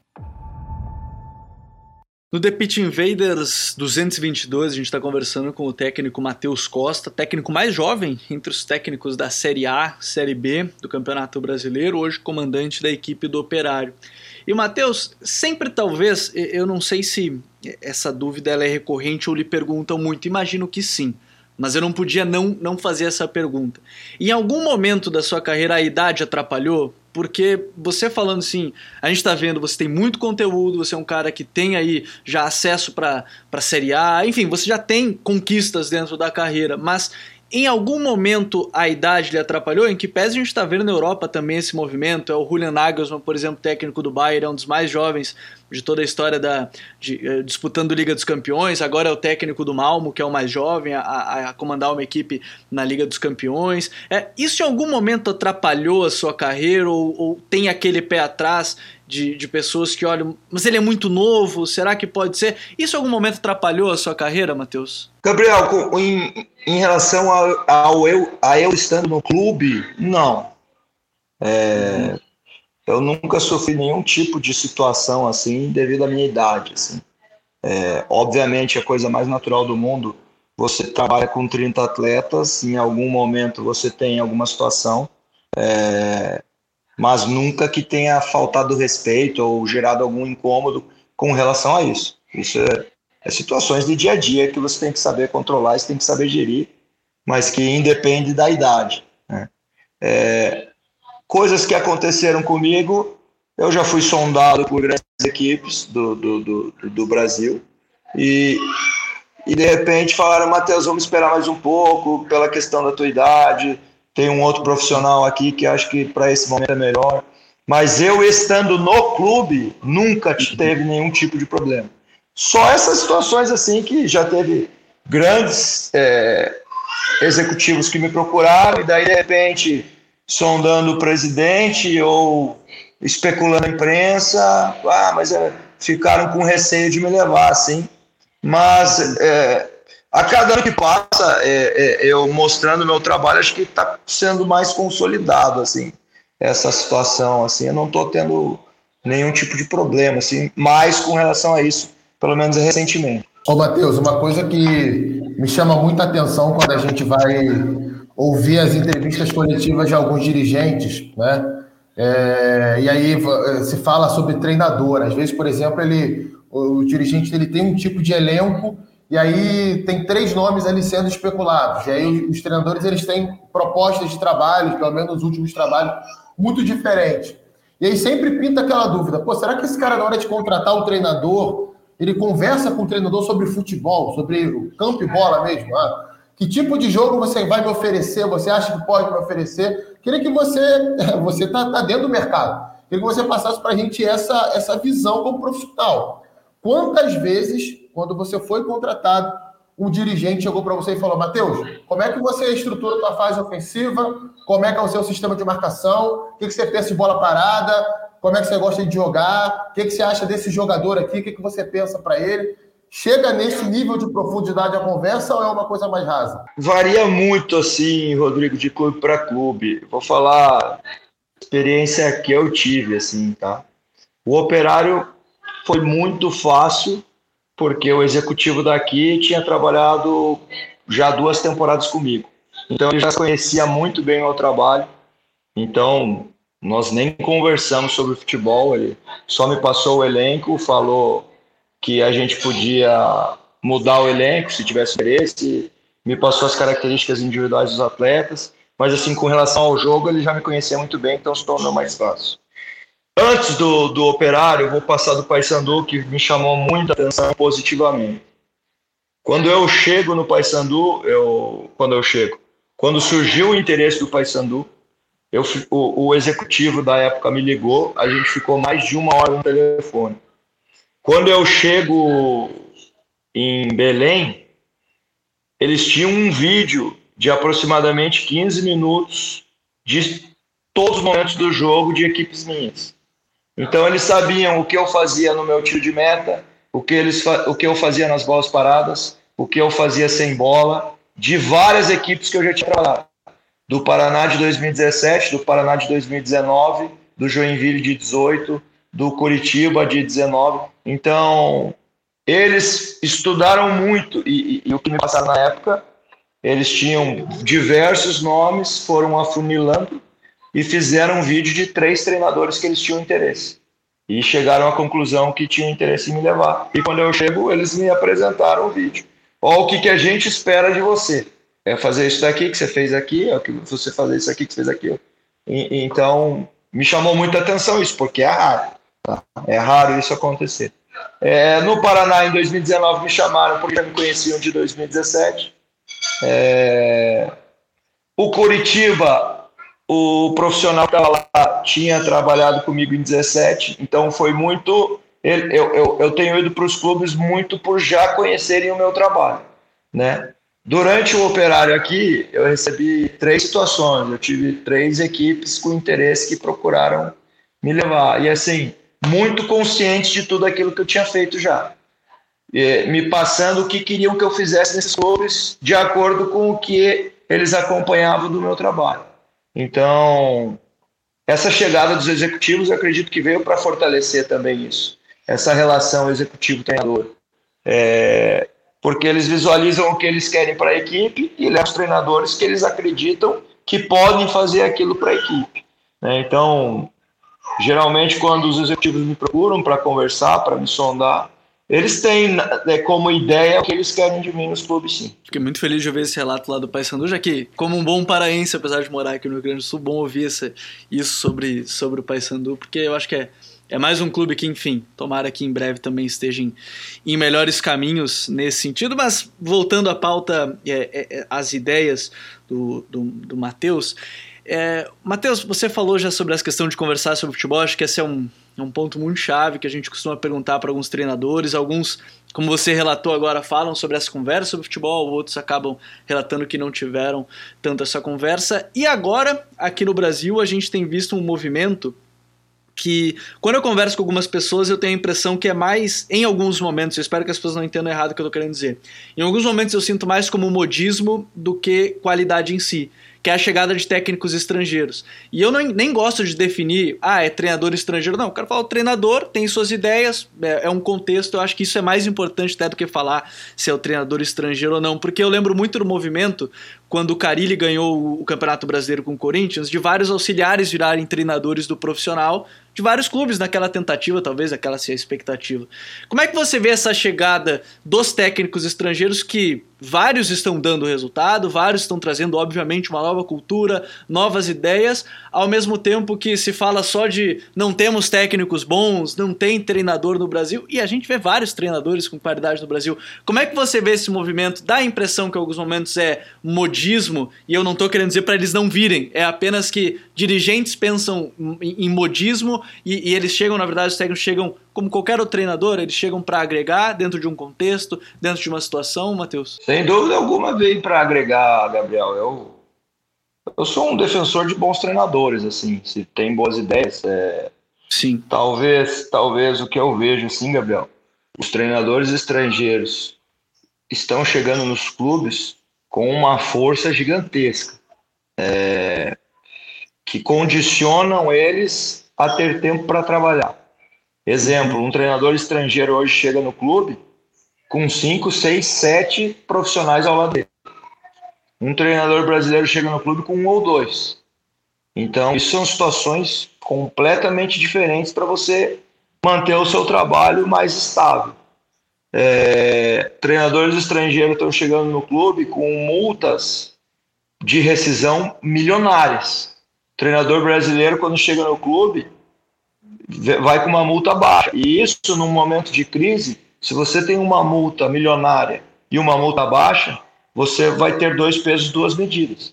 No The Invaders 222, a gente está conversando com o técnico Matheus Costa, técnico mais jovem entre os técnicos da Série A, Série B do Campeonato Brasileiro, hoje comandante da equipe do Operário. E Matheus, sempre talvez, eu não sei se essa dúvida é recorrente ou lhe perguntam muito, imagino que sim, mas eu não podia não, não fazer essa pergunta. Em algum momento da sua carreira a idade atrapalhou? Porque você falando assim, a gente está vendo, você tem muito conteúdo, você é um cara que tem aí já acesso para Série A, enfim, você já tem conquistas dentro da carreira, mas em algum momento a idade lhe atrapalhou? Em que pese a gente está vendo na Europa também esse movimento. É o Julian Nagelsmann, por exemplo, técnico do Bayern, é um dos mais jovens de toda a história da de, uh, disputando Liga dos Campeões. Agora é o técnico do Malmo, que é o mais jovem a, a, a comandar uma equipe na Liga dos Campeões. É, isso em algum momento atrapalhou a sua carreira ou, ou tem aquele pé atrás de, de pessoas que olham, mas ele é muito novo, será que pode ser? Isso em algum momento atrapalhou a sua carreira, Matheus? Gabriel, em, em relação ao, ao, eu, a eu estando no clube, não. É, eu nunca sofri nenhum tipo de situação assim devido à minha idade. Assim. É, obviamente, a coisa mais natural do mundo, você trabalha com 30 atletas, em algum momento você tem alguma situação. É, mas nunca que tenha faltado respeito ou gerado algum incômodo com relação a isso. Isso é, é situações de dia a dia que você tem que saber controlar, você tem que saber gerir, mas que independe da idade. Né? É, coisas que aconteceram comigo, eu já fui sondado por grandes equipes do, do, do, do Brasil e, e de repente falaram, Matheus, vamos esperar mais um pouco pela questão da tua idade, tem um outro profissional aqui que acho que para esse momento é melhor. Mas eu estando no clube, nunca teve nenhum tipo de problema. Só essas situações assim que já teve grandes é, executivos que me procuraram e daí de repente sondando o presidente ou especulando a imprensa, ah, mas é, ficaram com receio de me levar, assim. Mas é, a cada ano que passa, é, eu mostrando meu trabalho, acho que está sendo mais consolidado, assim, essa situação, assim, eu não estou tendo nenhum tipo de problema, assim, mais com relação a isso, pelo menos recentemente. Ô, Matheus, uma coisa que me chama muita atenção quando a gente vai ouvir as entrevistas coletivas de alguns dirigentes, né? É, e aí se fala sobre treinador. Às vezes, por exemplo, ele, o dirigente ele tem um tipo de elenco e aí tem três nomes ali sendo especulados. E aí os treinadores eles têm propostas de trabalho, pelo menos os últimos trabalhos, muito diferentes. E aí sempre pinta aquela dúvida: pô, será que esse cara, na hora de contratar o treinador, ele conversa com o treinador sobre futebol, sobre o campo e bola mesmo? Ah, que tipo de jogo você vai me oferecer? Você acha que pode me oferecer? Queria que você, [LAUGHS] você está tá dentro do mercado, queria que você passasse para a gente essa, essa visão como profissional. Quantas vezes quando você foi contratado, um dirigente chegou para você e falou: Matheus, como é que você estrutura a tua fase ofensiva? Como é que é o seu sistema de marcação? O que, que você pensa de bola parada? Como é que você gosta de jogar? O que, que você acha desse jogador aqui? O que, que você pensa para ele? Chega nesse nível de profundidade a conversa ou é uma coisa mais rasa? Varia muito, assim, Rodrigo, de clube para clube. Vou falar experiência que eu tive, assim, tá? O operário foi muito fácil porque o executivo daqui tinha trabalhado já duas temporadas comigo. Então ele já conhecia muito bem o meu trabalho. Então nós nem conversamos sobre futebol, ele só me passou o elenco, falou que a gente podia mudar o elenco se tivesse interesse, me passou as características individuais dos atletas, mas assim com relação ao jogo ele já me conhecia muito bem, então se tornou mais fácil. Antes do, do Operário, eu vou passar do Paysandu, que me chamou muita atenção positivamente. Quando eu chego no Paysandu, eu, quando eu chego, quando surgiu o interesse do Paysandu, eu, o, o executivo da época me ligou, a gente ficou mais de uma hora no telefone. Quando eu chego em Belém, eles tinham um vídeo de aproximadamente 15 minutos de todos os momentos do jogo de equipes minhas. Então eles sabiam o que eu fazia no meu tiro de meta, o que, eles, o que eu fazia nas bolas paradas, o que eu fazia sem bola, de várias equipes que eu já tinha trabalhado. Do Paraná de 2017, do Paraná de 2019, do Joinville de 18, do Curitiba de 19. Então, eles estudaram muito e, e, e o que me passaram na época, eles tinham diversos nomes, foram afunilando e fizeram um vídeo de três treinadores que eles tinham interesse. E chegaram à conclusão que tinham interesse em me levar. E quando eu chego, eles me apresentaram o vídeo. Ó, o que, que a gente espera de você. É fazer isso daqui que você fez aqui, é que você fazer isso aqui que você fez aqui. E, então, me chamou muita atenção isso, porque é raro. Tá? É raro isso acontecer. É, no Paraná, em 2019, me chamaram porque já me conheciam de 2017. É, o Curitiba, o profissional que estava lá, tinha trabalhado comigo em 17, então foi muito. Eu, eu, eu tenho ido para os clubes muito por já conhecerem o meu trabalho. Né? Durante o operário aqui, eu recebi três situações. Eu tive três equipes com interesse que procuraram me levar. E assim, muito consciente de tudo aquilo que eu tinha feito já. Me passando o que queriam que eu fizesse nesses clubes, de acordo com o que eles acompanhavam do meu trabalho. Então, essa chegada dos executivos, eu acredito que veio para fortalecer também isso. Essa relação executivo-treinador. É, porque eles visualizam o que eles querem para a equipe e levam os treinadores que eles acreditam que podem fazer aquilo para a equipe. Né? Então, geralmente, quando os executivos me procuram para conversar, para me sondar, eles têm né, como ideia o que eles querem de mim nos clubes, sim. Fiquei muito feliz de ouvir esse relato lá do Paysandu, já que, como um bom paraense, apesar de morar aqui no Rio Grande do Sul, bom ouvir essa, isso sobre, sobre o Paysandu, porque eu acho que é é mais um clube que, enfim, tomara que em breve também esteja em, em melhores caminhos nesse sentido. Mas voltando à pauta, é, é, é as ideias do, do, do Matheus. É, Matheus, você falou já sobre essa questão de conversar sobre futebol, acho que esse é um, é um ponto muito chave que a gente costuma perguntar para alguns treinadores. Alguns, como você relatou agora, falam sobre essa conversa sobre futebol, outros acabam relatando que não tiveram tanto essa conversa. E agora, aqui no Brasil, a gente tem visto um movimento que quando eu converso com algumas pessoas eu tenho a impressão que é mais, em alguns momentos, eu espero que as pessoas não entendam errado o que eu estou querendo dizer, em alguns momentos eu sinto mais como modismo do que qualidade em si que é a chegada de técnicos estrangeiros. E eu não, nem gosto de definir, ah, é treinador estrangeiro. Não, eu quero falar, o treinador tem suas ideias, é, é, um contexto, eu acho que isso é mais importante até do que falar se é o treinador estrangeiro ou não, porque eu lembro muito do movimento, quando o Carilli ganhou o Campeonato Brasileiro com o Corinthians, de vários auxiliares virarem treinadores do profissional, de vários clubes naquela tentativa, talvez aquela seja a expectativa. Como é que você vê essa chegada dos técnicos estrangeiros que vários estão dando resultado, vários estão trazendo, obviamente, uma nova cultura, novas ideias, ao mesmo tempo que se fala só de não temos técnicos bons, não tem treinador no Brasil, e a gente vê vários treinadores com qualidade no Brasil. Como é que você vê esse movimento? Dá a impressão que em alguns momentos é modismo, e eu não estou querendo dizer para eles não virem, é apenas que dirigentes pensam em modismo e, e, eles chegam, na verdade, os técnicos chegam, como qualquer outro treinador, eles chegam para agregar dentro de um contexto, dentro de uma situação, Matheus? Sem dúvida alguma veio para agregar, Gabriel. Eu, eu sou um defensor de bons treinadores, assim, se tem boas ideias. É... Sim. Talvez, talvez o que eu vejo, assim, Gabriel, os treinadores estrangeiros estão chegando nos clubes com uma força gigantesca. É, que condicionam eles a ter tempo para trabalhar. Exemplo, um treinador estrangeiro hoje chega no clube com 5, 6, 7 profissionais ao lado dele. Um treinador brasileiro chega no clube com um ou dois. Então, isso são situações completamente diferentes para você manter o seu trabalho mais estável. É, treinadores estrangeiros estão chegando no clube com multas de rescisão milionárias treinador brasileiro, quando chega no clube, vai com uma multa baixa. E isso, num momento de crise, se você tem uma multa milionária e uma multa baixa, você vai ter dois pesos, duas medidas.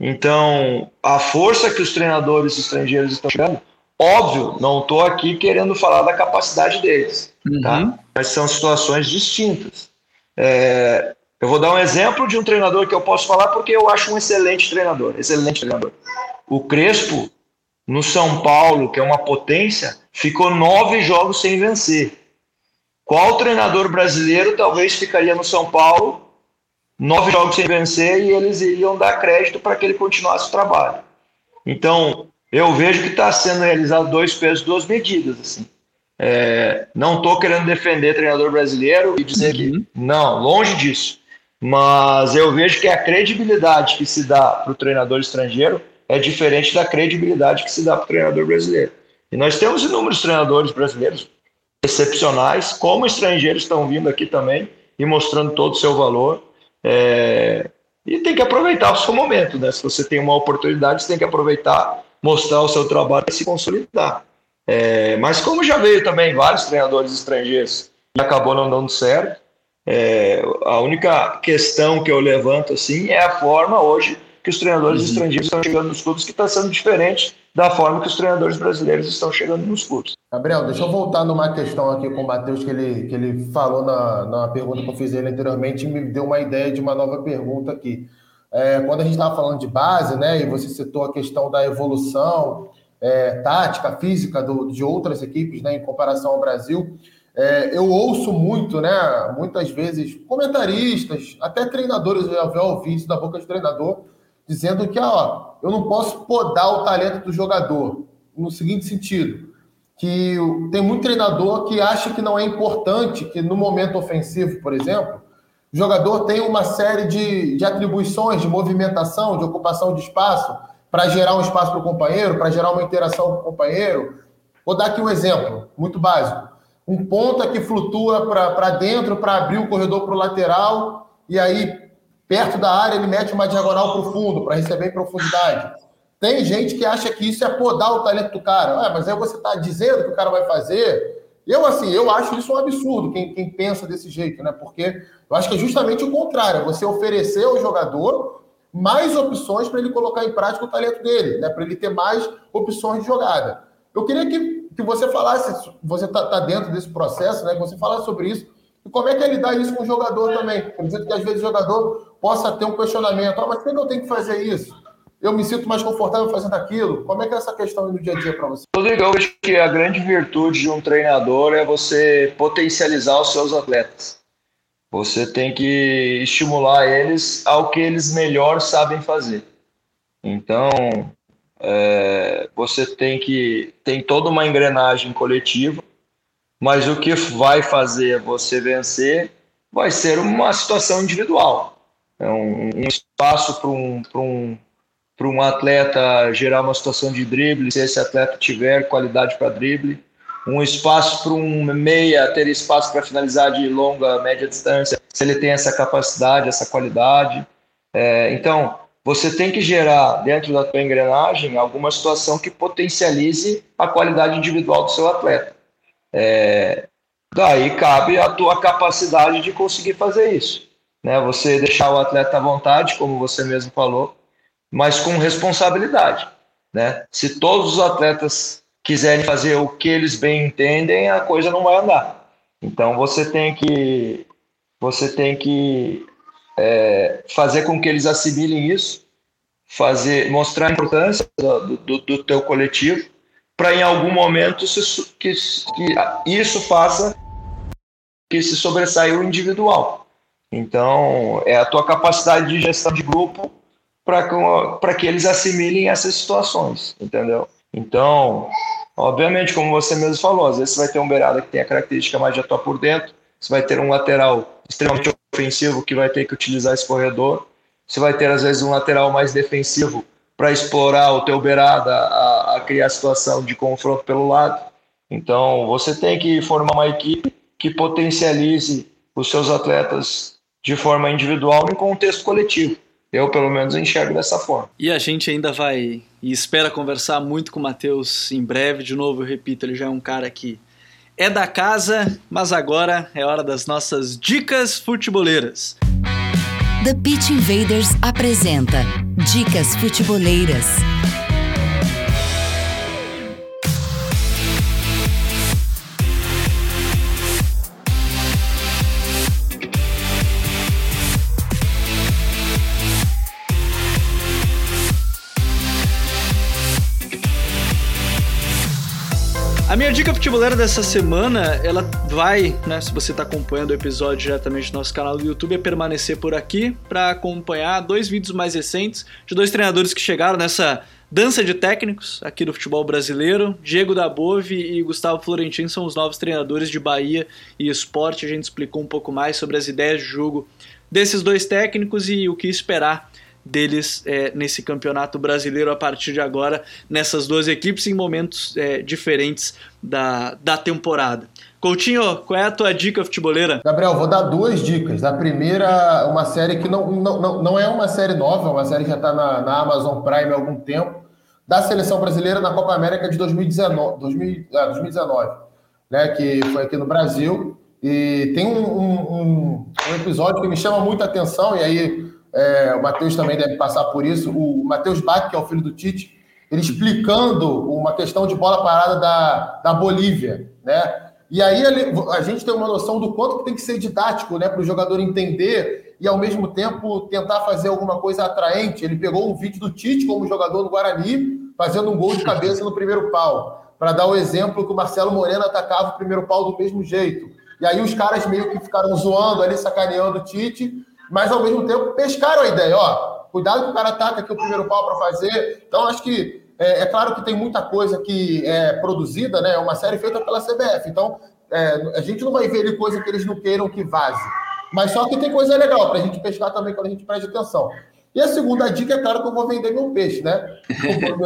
Então, a força que os treinadores estrangeiros estão chegando, óbvio, não estou aqui querendo falar da capacidade deles, tá? uhum. tá? Mas são situações distintas. É, eu vou dar um exemplo de um treinador que eu posso falar porque eu acho um excelente treinador, excelente treinador. O Crespo, no São Paulo, que é uma potência, ficou nove jogos sem vencer. Qual treinador brasileiro talvez ficaria no São Paulo nove jogos sem vencer e eles iriam dar crédito para que ele continuasse o trabalho? Então, eu vejo que está sendo realizado dois pesos, duas medidas. Assim. É, não estou querendo defender treinador brasileiro e dizer uhum. que não, longe disso. Mas eu vejo que a credibilidade que se dá para o treinador estrangeiro é diferente da credibilidade que se dá para o treinador brasileiro. E nós temos inúmeros treinadores brasileiros excepcionais, como estrangeiros estão vindo aqui também e mostrando todo o seu valor. É, e tem que aproveitar o seu momento, né? Se você tem uma oportunidade, você tem que aproveitar, mostrar o seu trabalho e se consolidar. É, mas como já veio também vários treinadores estrangeiros e acabou não dando certo, é, a única questão que eu levanto assim é a forma hoje que os treinadores uhum. estrangeiros estão chegando nos clubes, que está sendo diferente da forma que os treinadores brasileiros estão chegando nos clubes. Gabriel, deixa eu voltar numa questão aqui com o Matheus, que ele, que ele falou na, na pergunta que eu fiz ele anteriormente e me deu uma ideia de uma nova pergunta aqui. É, quando a gente estava falando de base, né, e você citou a questão da evolução é, tática, física do, de outras equipes, né, em comparação ao Brasil, é, eu ouço muito, né, muitas vezes, comentaristas, até treinadores, eu já ouvi isso da boca de treinador, dizendo que ó, eu não posso podar o talento do jogador, no seguinte sentido, que tem muito treinador que acha que não é importante que no momento ofensivo, por exemplo, o jogador tem uma série de, de atribuições, de movimentação, de ocupação de espaço, para gerar um espaço para o companheiro, para gerar uma interação com o companheiro. Vou dar aqui um exemplo muito básico. Um ponta que flutua para dentro para abrir o corredor para o lateral, e aí perto da área, ele mete uma diagonal para o fundo, para receber em profundidade. Tem gente que acha que isso é podar o talento do cara. mas aí você está dizendo que o cara vai fazer. Eu, assim, eu acho isso um absurdo, quem, quem pensa desse jeito, né? Porque eu acho que é justamente o contrário, é você oferecer ao jogador mais opções para ele colocar em prática o talento dele, né? Para ele ter mais opções de jogada. Eu queria que, que você falasse, você está tá dentro desse processo, né? Que você falasse sobre isso. E como é que é lidar isso com o jogador também? Acredito que às vezes o jogador possa ter um questionamento. Ah, mas por que eu tenho que fazer isso? Eu me sinto mais confortável fazendo aquilo. Como é que é essa questão no dia a dia para você? Rodrigo, eu acho que a grande virtude de um treinador é você potencializar os seus atletas. Você tem que estimular eles ao que eles melhor sabem fazer. Então, é, você tem que tem toda uma engrenagem coletiva, mas o que vai fazer você vencer vai ser uma situação individual. É um, um espaço para um, um, um atleta gerar uma situação de drible, se esse atleta tiver qualidade para drible, um espaço para um meia ter espaço para finalizar de longa, média distância, se ele tem essa capacidade, essa qualidade. É, então, você tem que gerar dentro da tua engrenagem alguma situação que potencialize a qualidade individual do seu atleta. É, daí cabe a tua capacidade de conseguir fazer isso né? Você deixar o atleta à vontade, como você mesmo falou, mas com responsabilidade, né? Se todos os atletas quiserem fazer o que eles bem entendem, a coisa não vai andar. Então você tem que você tem que é, fazer com que eles assimilem isso, fazer mostrar a importância do, do, do teu coletivo, para em algum momento se, que, que isso faça que se sobressaia o individual. Então, é a tua capacidade de gestão de grupo para que eles assimilem essas situações, entendeu? Então, obviamente, como você mesmo falou, às vezes você vai ter um beirada que tem a característica mais de atuar por dentro, você vai ter um lateral extremamente ofensivo que vai ter que utilizar esse corredor, você vai ter, às vezes, um lateral mais defensivo para explorar o teu beirada, a, a criar situação de confronto pelo lado. Então, você tem que formar uma equipe que potencialize os seus atletas de forma individual em contexto coletivo. Eu, pelo menos, enxergo dessa forma. E a gente ainda vai e espera conversar muito com o Matheus em breve. De novo, eu repito, ele já é um cara que é da casa, mas agora é hora das nossas dicas futeboleiras. The Pitch Invaders apresenta Dicas Futeboleiras. A minha dica futebolera dessa semana, ela vai, né, se você está acompanhando o episódio diretamente do nosso canal do YouTube, é permanecer por aqui para acompanhar dois vídeos mais recentes de dois treinadores que chegaram nessa dança de técnicos aqui do futebol brasileiro. Diego Dabove e Gustavo Florentino são os novos treinadores de Bahia e Esporte. A gente explicou um pouco mais sobre as ideias de jogo desses dois técnicos e o que esperar deles é, nesse campeonato brasileiro a partir de agora, nessas duas equipes em momentos é, diferentes da, da temporada. Coutinho, qual é a tua dica futeboleira? Gabriel, vou dar duas dicas. A primeira, uma série que não, não, não, é uma série nova, é uma série que já está na, na Amazon Prime há algum tempo, da seleção brasileira na Copa América de 2019, 2000, é, 2019 né, que foi aqui no Brasil. E tem um, um, um episódio que me chama muita atenção, e aí é, o Matheus também deve passar por isso. O Matheus Bach, que é o filho do Tite, ele explicando uma questão de bola parada da, da Bolívia, né? E aí a gente tem uma noção do quanto que tem que ser didático, né, para o jogador entender e ao mesmo tempo tentar fazer alguma coisa atraente. Ele pegou um vídeo do Tite como jogador do Guarani, fazendo um gol de cabeça no primeiro pau, para dar o exemplo que o Marcelo Moreno atacava o primeiro pau do mesmo jeito. E aí os caras meio que ficaram zoando ali, sacaneando o Tite, mas ao mesmo tempo pescaram a ideia, ó, cuidado que o cara ataca aqui o primeiro pau para fazer. Então acho que é, é, claro que tem muita coisa que é produzida, né? É uma série feita pela CBF, então é, a gente não vai ver ali coisa que eles não queiram que vaze. Mas só que tem coisa legal para a gente pescar também quando a gente presta atenção. E a segunda dica é claro que eu vou vender meu peixe, né?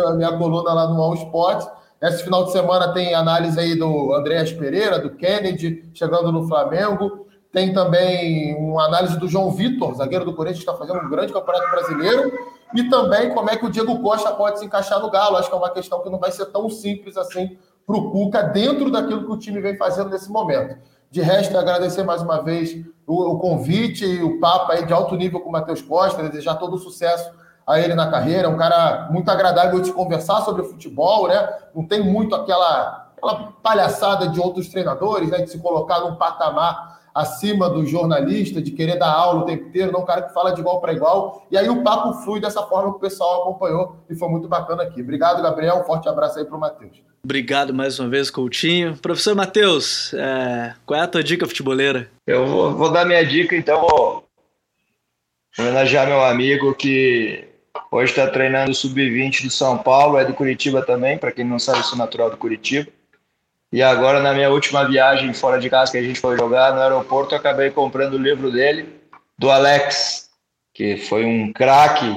a minha coluna lá no All Sport. Esse final de semana tem análise aí do Andréas Pereira, do Kennedy, chegando no Flamengo. Tem também uma análise do João Vitor, zagueiro do Corinthians, que está fazendo um grande campeonato brasileiro. E também como é que o Diego Costa pode se encaixar no Galo. Acho que é uma questão que não vai ser tão simples assim para o Cuca, dentro daquilo que o time vem fazendo nesse momento. De resto, agradecer mais uma vez o, o convite e o papo aí de alto nível com o Matheus Costa, desejar todo o sucesso a ele na carreira. Um cara muito agradável de conversar sobre futebol, né? Não tem muito aquela, aquela palhaçada de outros treinadores, né? De se colocar num patamar acima do jornalista, de querer dar aula o tempo inteiro, não um cara que fala de igual para igual. E aí o papo flui dessa forma que o pessoal acompanhou e foi muito bacana aqui. Obrigado, Gabriel. Um forte abraço aí para o Matheus. Obrigado mais uma vez, Coutinho. Professor Matheus, é... qual é a tua dica futeboleira? Eu vou, vou dar minha dica, então vou homenagear meu amigo que hoje está treinando o Sub-20 do São Paulo, é do Curitiba também, para quem não sabe, sou natural do Curitiba. E agora, na minha última viagem fora de casa que a gente foi jogar no aeroporto, eu acabei comprando o livro dele, do Alex, que foi um craque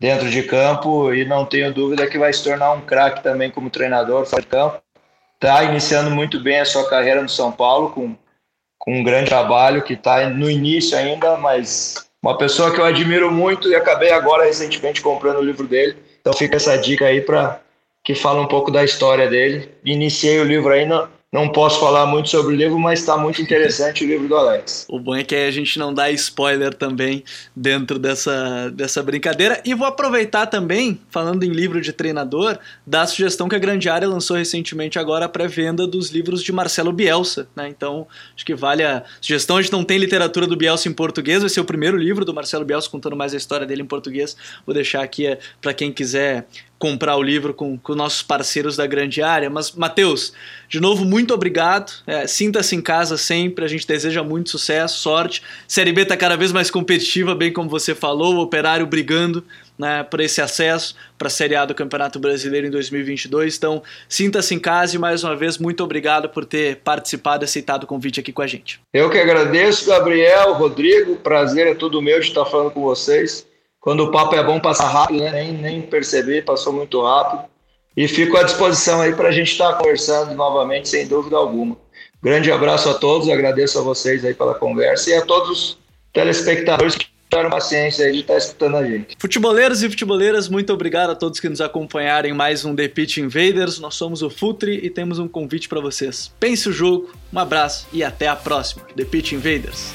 dentro de campo e não tenho dúvida que vai se tornar um craque também como treinador fora de campo. Está iniciando muito bem a sua carreira no São Paulo, com, com um grande trabalho que está no início ainda, mas uma pessoa que eu admiro muito e acabei agora recentemente comprando o livro dele. Então fica essa dica aí para que fala um pouco da história dele. Iniciei o livro aí, não, posso falar muito sobre o livro, mas está muito interessante o livro do Alex. [LAUGHS] O bom é que a gente não dá spoiler também dentro dessa, dessa brincadeira. E vou aproveitar também, falando em livro de treinador, da sugestão que a Grande Área lançou recentemente agora a pré-venda dos livros de Marcelo Bielsa. Né? Então, acho que vale a sugestão. A gente não tem literatura do Bielsa em português, vai ser o primeiro livro do Marcelo Bielsa contando mais a história dele em português. Vou deixar aqui é, para quem quiser comprar o livro com, com nossos parceiros da grande área. Mas, Matheus, de novo, muito obrigado. É, Sinta-se em casa sempre. A gente deseja muito sucesso, sorte. Série B está cada vez mais competitiva, bem como você falou, o Operário brigando né, por esse acesso para a Série A do Campeonato Brasileiro em 2022. Então, sinta-se em casa e, mais uma vez, muito obrigado por ter participado e aceitado o convite aqui com a gente. Eu que agradeço, Gabriel, Rodrigo. Prazer é todo meu de estar falando com vocês. Quando o papo é bom, passa rápido, né? nem, nem perceber, passou muito rápido. E fico à disposição aí para a gente estar tá conversando novamente, sem dúvida alguma. Grande abraço a todos, agradeço a vocês aí pela conversa e a todos os telespectadores que tiveram paciência aí de estar tá escutando a gente. Futeboleiros e futeboleiras, muito obrigado a todos que nos acompanharam em mais um The Pitch Invaders. Nós somos o Futre e temos um convite para vocês. Pense o jogo, um abraço e até a próxima. The Pitch Invaders.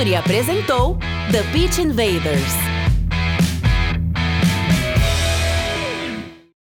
Futuri apresentou The Pitch Invaders.